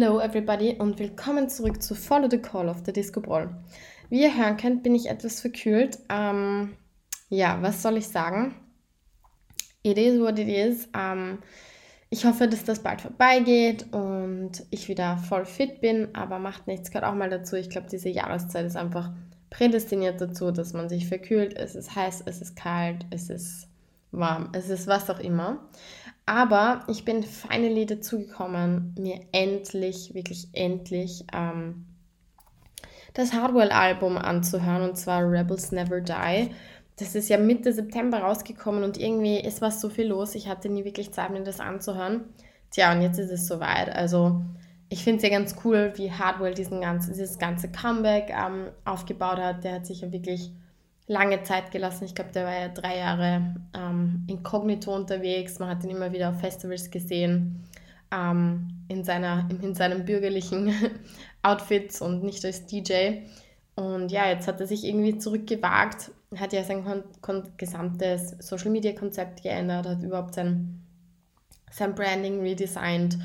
Hello everybody und willkommen zurück zu Follow the Call of the Disco Ball. Wie ihr hören könnt, bin ich etwas verkühlt. Ähm, ja, was soll ich sagen? It is what it is. Ähm, ich hoffe, dass das bald vorbeigeht und ich wieder voll fit bin, aber macht nichts, gehört auch mal dazu. Ich glaube, diese Jahreszeit ist einfach prädestiniert dazu, dass man sich verkühlt. Es ist heiß, es ist kalt, es ist warm, es ist was auch immer. Aber ich bin finally dazu gekommen, mir endlich, wirklich endlich ähm, das Hardwell-Album anzuhören und zwar Rebels Never Die. Das ist ja Mitte September rausgekommen und irgendwie ist was so viel los. Ich hatte nie wirklich Zeit, mir das anzuhören. Tja, und jetzt ist es soweit. Also ich finde es ja ganz cool, wie Hardwell diesen ganzen, dieses ganze Comeback ähm, aufgebaut hat. Der hat sich ja wirklich lange Zeit gelassen. Ich glaube, der war ja drei Jahre ähm, inkognito unterwegs. Man hat ihn immer wieder auf Festivals gesehen, ähm, in, seiner, in seinem bürgerlichen Outfits und nicht als DJ. Und ja, jetzt hat er sich irgendwie zurückgewagt, hat ja sein gesamtes Social-Media-Konzept geändert, hat überhaupt sein, sein Branding redesigned.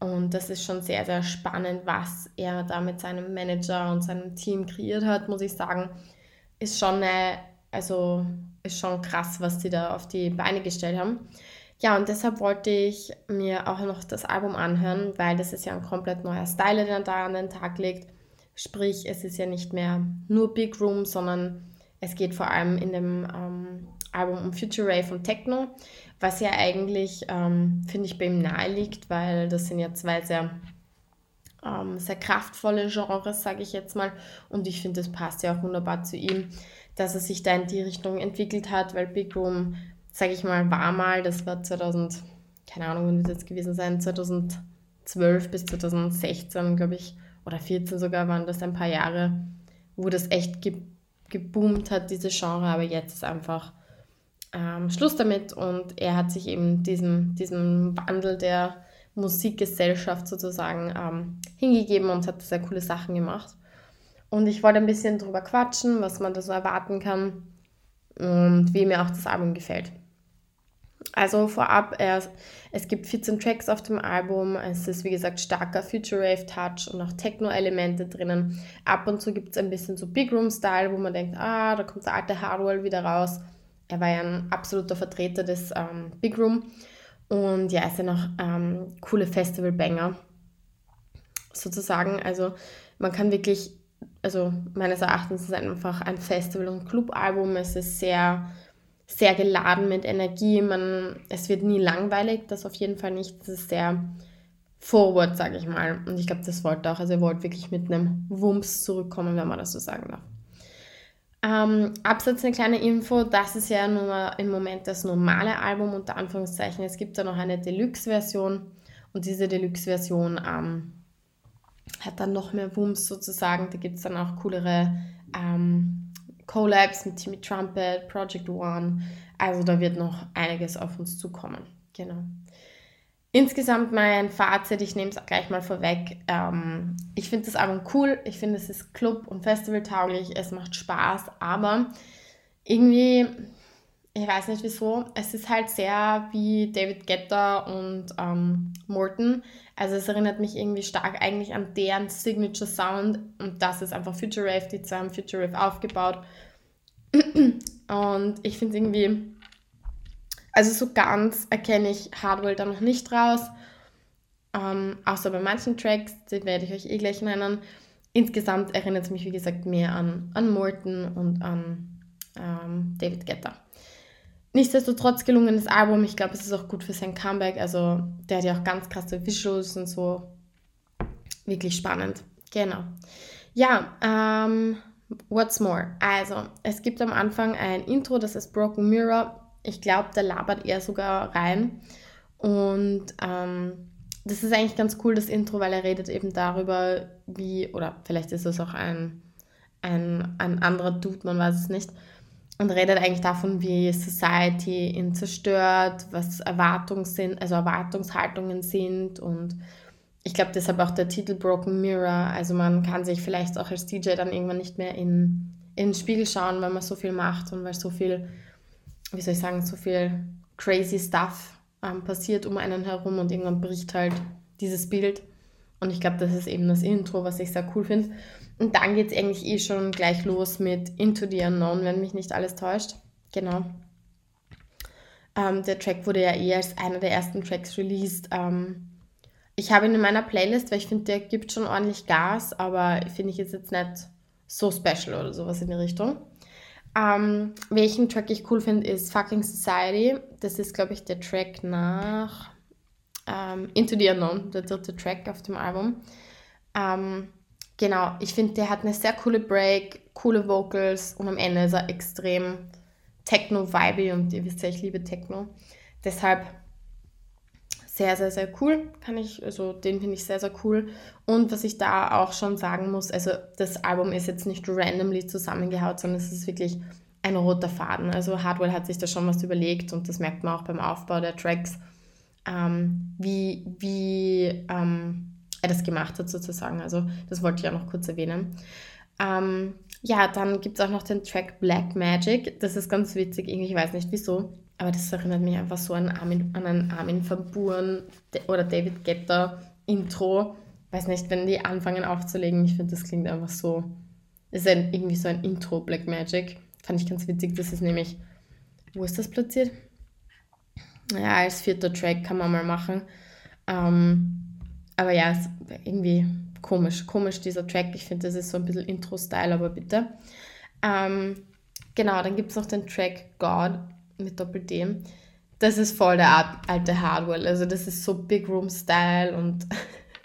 Und das ist schon sehr, sehr spannend, was er da mit seinem Manager und seinem Team kreiert hat, muss ich sagen ist schon, eine, also ist schon krass, was sie da auf die Beine gestellt haben. Ja, und deshalb wollte ich mir auch noch das Album anhören, weil das ist ja ein komplett neuer Style, der da an den Tag legt. Sprich, es ist ja nicht mehr nur Big Room, sondern es geht vor allem in dem ähm, Album um Future Rave und Techno, was ja eigentlich, ähm, finde ich, bei ihm nahe liegt, weil das sind ja zwei sehr ähm, sehr kraftvolle Genres, sage ich jetzt mal. Und ich finde, das passt ja auch wunderbar zu ihm, dass er sich da in die Richtung entwickelt hat, weil Big Room, sage ich mal, war mal, das war 2000, keine Ahnung, wann wird das gewesen sein, 2012 bis 2016, glaube ich, oder 14 sogar, waren das ein paar Jahre, wo das echt ge geboomt hat, diese Genre, aber jetzt ist einfach ähm, Schluss damit und er hat sich eben diesem, diesem Wandel der Musikgesellschaft sozusagen ähm, hingegeben und hat sehr coole Sachen gemacht. Und ich wollte ein bisschen drüber quatschen, was man da so erwarten kann und wie mir auch das Album gefällt. Also vorab, es gibt 14 Tracks auf dem Album. Es ist wie gesagt starker Future Rave Touch und auch Techno-Elemente drinnen. Ab und zu gibt es ein bisschen so Big Room-Style, wo man denkt, ah, da kommt der alte Hardwell wieder raus. Er war ja ein absoluter Vertreter des ähm, Big Room. Und ja, es sind auch ähm, coole Festival-Banger sozusagen. Also man kann wirklich, also meines Erachtens ist es einfach ein Festival- und Clubalbum. Es ist sehr, sehr geladen mit Energie. Man, es wird nie langweilig, das auf jeden Fall nicht. Es ist sehr forward, sage ich mal. Und ich glaube, das wollte auch. Also er wollte wirklich mit einem Wumms zurückkommen, wenn man das so sagen darf. Ähm, Absatz eine kleine Info, das ist ja nur im Moment das normale Album unter Anführungszeichen. Es gibt da noch eine Deluxe-Version und diese Deluxe-Version ähm, hat dann noch mehr Wumms sozusagen. Da gibt es dann auch coolere ähm, Collabs mit Timmy Trumpet, Project One. Also da wird noch einiges auf uns zukommen. Genau. Insgesamt mein Fazit, ich nehme es gleich mal vorweg. Ähm, ich finde das Album cool, ich finde es ist Club- und Festival-tauglich, es macht Spaß, aber irgendwie, ich weiß nicht wieso, es ist halt sehr wie David Guetta und ähm, Morton. Also es erinnert mich irgendwie stark eigentlich an deren Signature Sound und das ist einfach Future Rave, die haben Future Rave aufgebaut. Und ich finde es irgendwie also so ganz erkenne ich Hardwell da noch nicht raus. Ähm, außer bei manchen Tracks, die werde ich euch eh gleich nennen. Insgesamt erinnert es mich, wie gesagt, mehr an, an Morton und an ähm, David Guetta. Nichtsdestotrotz gelungenes Album. Ich glaube, es ist auch gut für sein Comeback. Also, der hat ja auch ganz krasse Visuals und so. Wirklich spannend. Genau. Ja, ähm, what's more? Also, es gibt am Anfang ein Intro, das ist Broken Mirror. Ich glaube, da labert er sogar rein. Und ähm, das ist eigentlich ganz cool, das Intro, weil er redet eben darüber, wie, oder vielleicht ist es auch ein, ein, ein anderer Dude, man weiß es nicht, und redet eigentlich davon, wie Society ihn zerstört, was Erwartungen sind, also Erwartungshaltungen sind und ich glaube deshalb auch der Titel Broken Mirror. Also man kann sich vielleicht auch als DJ dann irgendwann nicht mehr in, in den Spiegel schauen, weil man so viel macht und weil so viel wie soll ich sagen, so viel crazy Stuff ähm, passiert um einen herum und irgendwann bricht halt dieses Bild. Und ich glaube, das ist eben das Intro, was ich sehr cool finde. Und dann geht es eigentlich eh schon gleich los mit Into the Unknown, wenn mich nicht alles täuscht. Genau. Ähm, der Track wurde ja eh als einer der ersten Tracks released. Ähm, ich habe ihn in meiner Playlist, weil ich finde, der gibt schon ordentlich Gas, aber finde ich jetzt nicht so special oder sowas in die Richtung. Ähm, welchen Track ich cool finde, ist Fucking Society. Das ist, glaube ich, der Track nach ähm, Into the Unknown, der dritte Track auf dem Album. Ähm, genau, ich finde, der hat eine sehr coole Break, coole Vocals und am Ende ist er extrem Techno-Vibe und ihr wisst ja, ich liebe Techno. Deshalb sehr, sehr, sehr cool. Kann ich, also den finde ich sehr, sehr cool. Und was ich da auch schon sagen muss, also das Album ist jetzt nicht randomly zusammengehaut, sondern es ist wirklich ein roter Faden. Also Hardwell hat sich da schon was überlegt und das merkt man auch beim Aufbau der Tracks, ähm, wie, wie ähm, er das gemacht hat sozusagen. Also das wollte ich auch noch kurz erwähnen. Ähm, ja, dann gibt es auch noch den Track Black Magic. Das ist ganz witzig, ich weiß nicht wieso. Aber das erinnert mich einfach so an, Armin, an ein Armin van Buuren oder David Getter Intro. Weiß nicht, wenn die anfangen aufzulegen, ich finde, das klingt einfach so. Das ist ein, irgendwie so ein Intro Black Magic. Fand ich ganz witzig. Das ist nämlich. Wo ist das platziert? Ja, als vierter Track kann man mal machen. Ähm, aber ja, irgendwie komisch. Komisch dieser Track. Ich finde, das ist so ein bisschen Intro-Style, aber bitte. Ähm, genau, dann gibt es noch den Track God mit Doppel-D. Das ist voll der alte Hardwell. Also das ist so Big Room Style und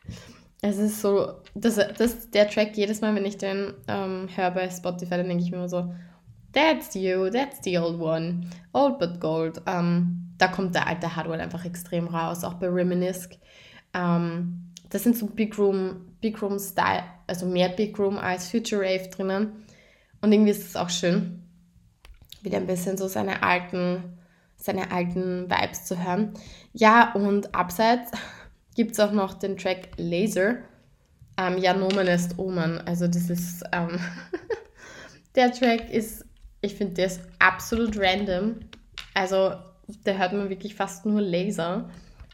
es ist so, das, das, der Track jedes Mal, wenn ich den ähm, höre bei Spotify, dann denke ich mir immer so, that's you, that's the old one, old but gold. Ähm, da kommt der alte Hardwell einfach extrem raus, auch bei Reminisce. Ähm, das sind so Big Room, Big Room Style, also mehr Big Room als Future Rave drinnen. Und irgendwie ist es auch schön wieder ein bisschen so seine alten, seine alten Vibes zu hören. Ja, und abseits gibt es auch noch den Track Laser. Ähm, ja, Nomen ist Omen. Also das ist, ähm, der Track ist, ich finde, der ist absolut random. Also da hört man wirklich fast nur Laser.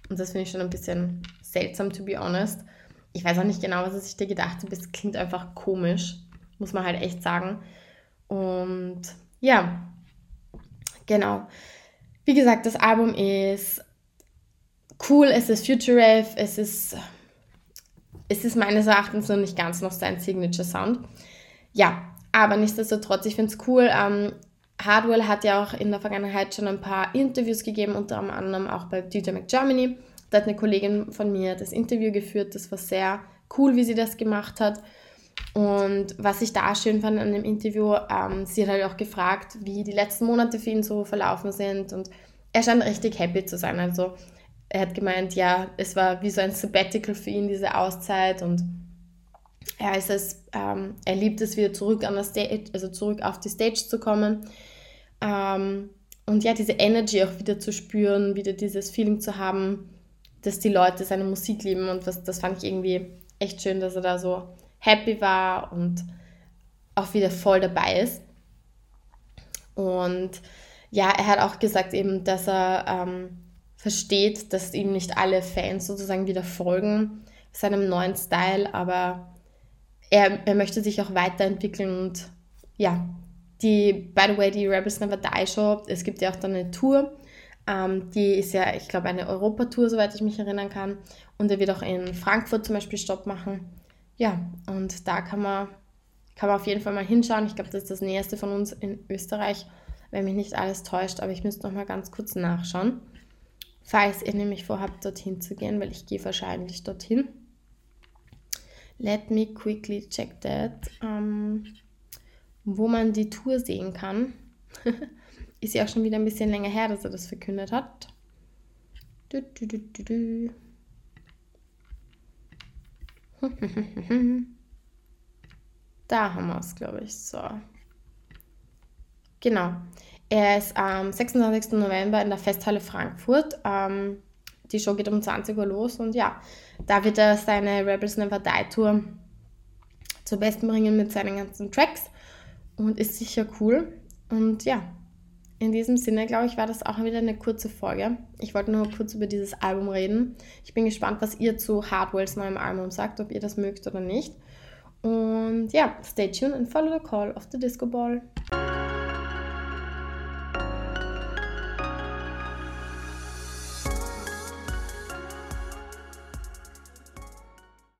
Und das finde ich schon ein bisschen seltsam, to be honest. Ich weiß auch nicht genau, was ich dir gedacht habe. Es klingt einfach komisch, muss man halt echt sagen. Und ja, Genau. Wie gesagt, das Album ist cool, es ist Future Rave, es ist, es ist meines Erachtens noch nicht ganz noch sein Signature Sound. Ja, aber nichtsdestotrotz, ich finde es cool. Ähm, Hardwell hat ja auch in der Vergangenheit schon ein paar Interviews gegeben, unter anderem auch bei DJ Mac Germany. Da hat eine Kollegin von mir das Interview geführt. Das war sehr cool, wie sie das gemacht hat. Und was ich da schön fand an dem Interview, ähm, sie hat halt auch gefragt, wie die letzten Monate für ihn so verlaufen sind. Und er scheint richtig happy zu sein. Also er hat gemeint, ja, es war wie so ein Sabbatical für ihn, diese Auszeit. Und er ist es, ähm, er liebt es wieder zurück an der Stage, also zurück auf die Stage zu kommen. Ähm, und ja, diese Energy auch wieder zu spüren, wieder dieses Feeling zu haben, dass die Leute seine Musik lieben. Und was, das fand ich irgendwie echt schön, dass er da so happy war und auch wieder voll dabei ist. Und ja, er hat auch gesagt eben, dass er ähm, versteht, dass ihm nicht alle Fans sozusagen wieder folgen seinem neuen Style, aber er, er möchte sich auch weiterentwickeln und ja, die, by the way, die Rebels Never Die Show, es gibt ja auch dann eine Tour, ähm, die ist ja, ich glaube, eine Europatour, soweit ich mich erinnern kann und er wird auch in Frankfurt zum Beispiel Stopp machen ja, und da kann man, kann man auf jeden Fall mal hinschauen. Ich glaube, das ist das Nächste von uns in Österreich, wenn mich nicht alles täuscht. Aber ich müsste noch mal ganz kurz nachschauen, falls ihr nämlich vorhabt, dorthin zu gehen, weil ich gehe wahrscheinlich dorthin. Let me quickly check that. Ähm, wo man die Tour sehen kann. ist ja auch schon wieder ein bisschen länger her, dass er das verkündet hat. Du, du, du, da haben wir es, glaube ich. So. Genau. Er ist am 26. November in der Festhalle Frankfurt. Ähm, die Show geht um 20 Uhr los und ja, da wird er seine Rebels Never Die Tour zur Besten bringen mit seinen ganzen Tracks und ist sicher cool. Und ja, in diesem Sinne, glaube ich, war das auch wieder eine kurze Folge. Ich wollte nur kurz über dieses Album reden. Ich bin gespannt, was ihr zu Hardwells neuem Album sagt, ob ihr das mögt oder nicht. Und ja, stay tuned and follow the call of the Disco Ball.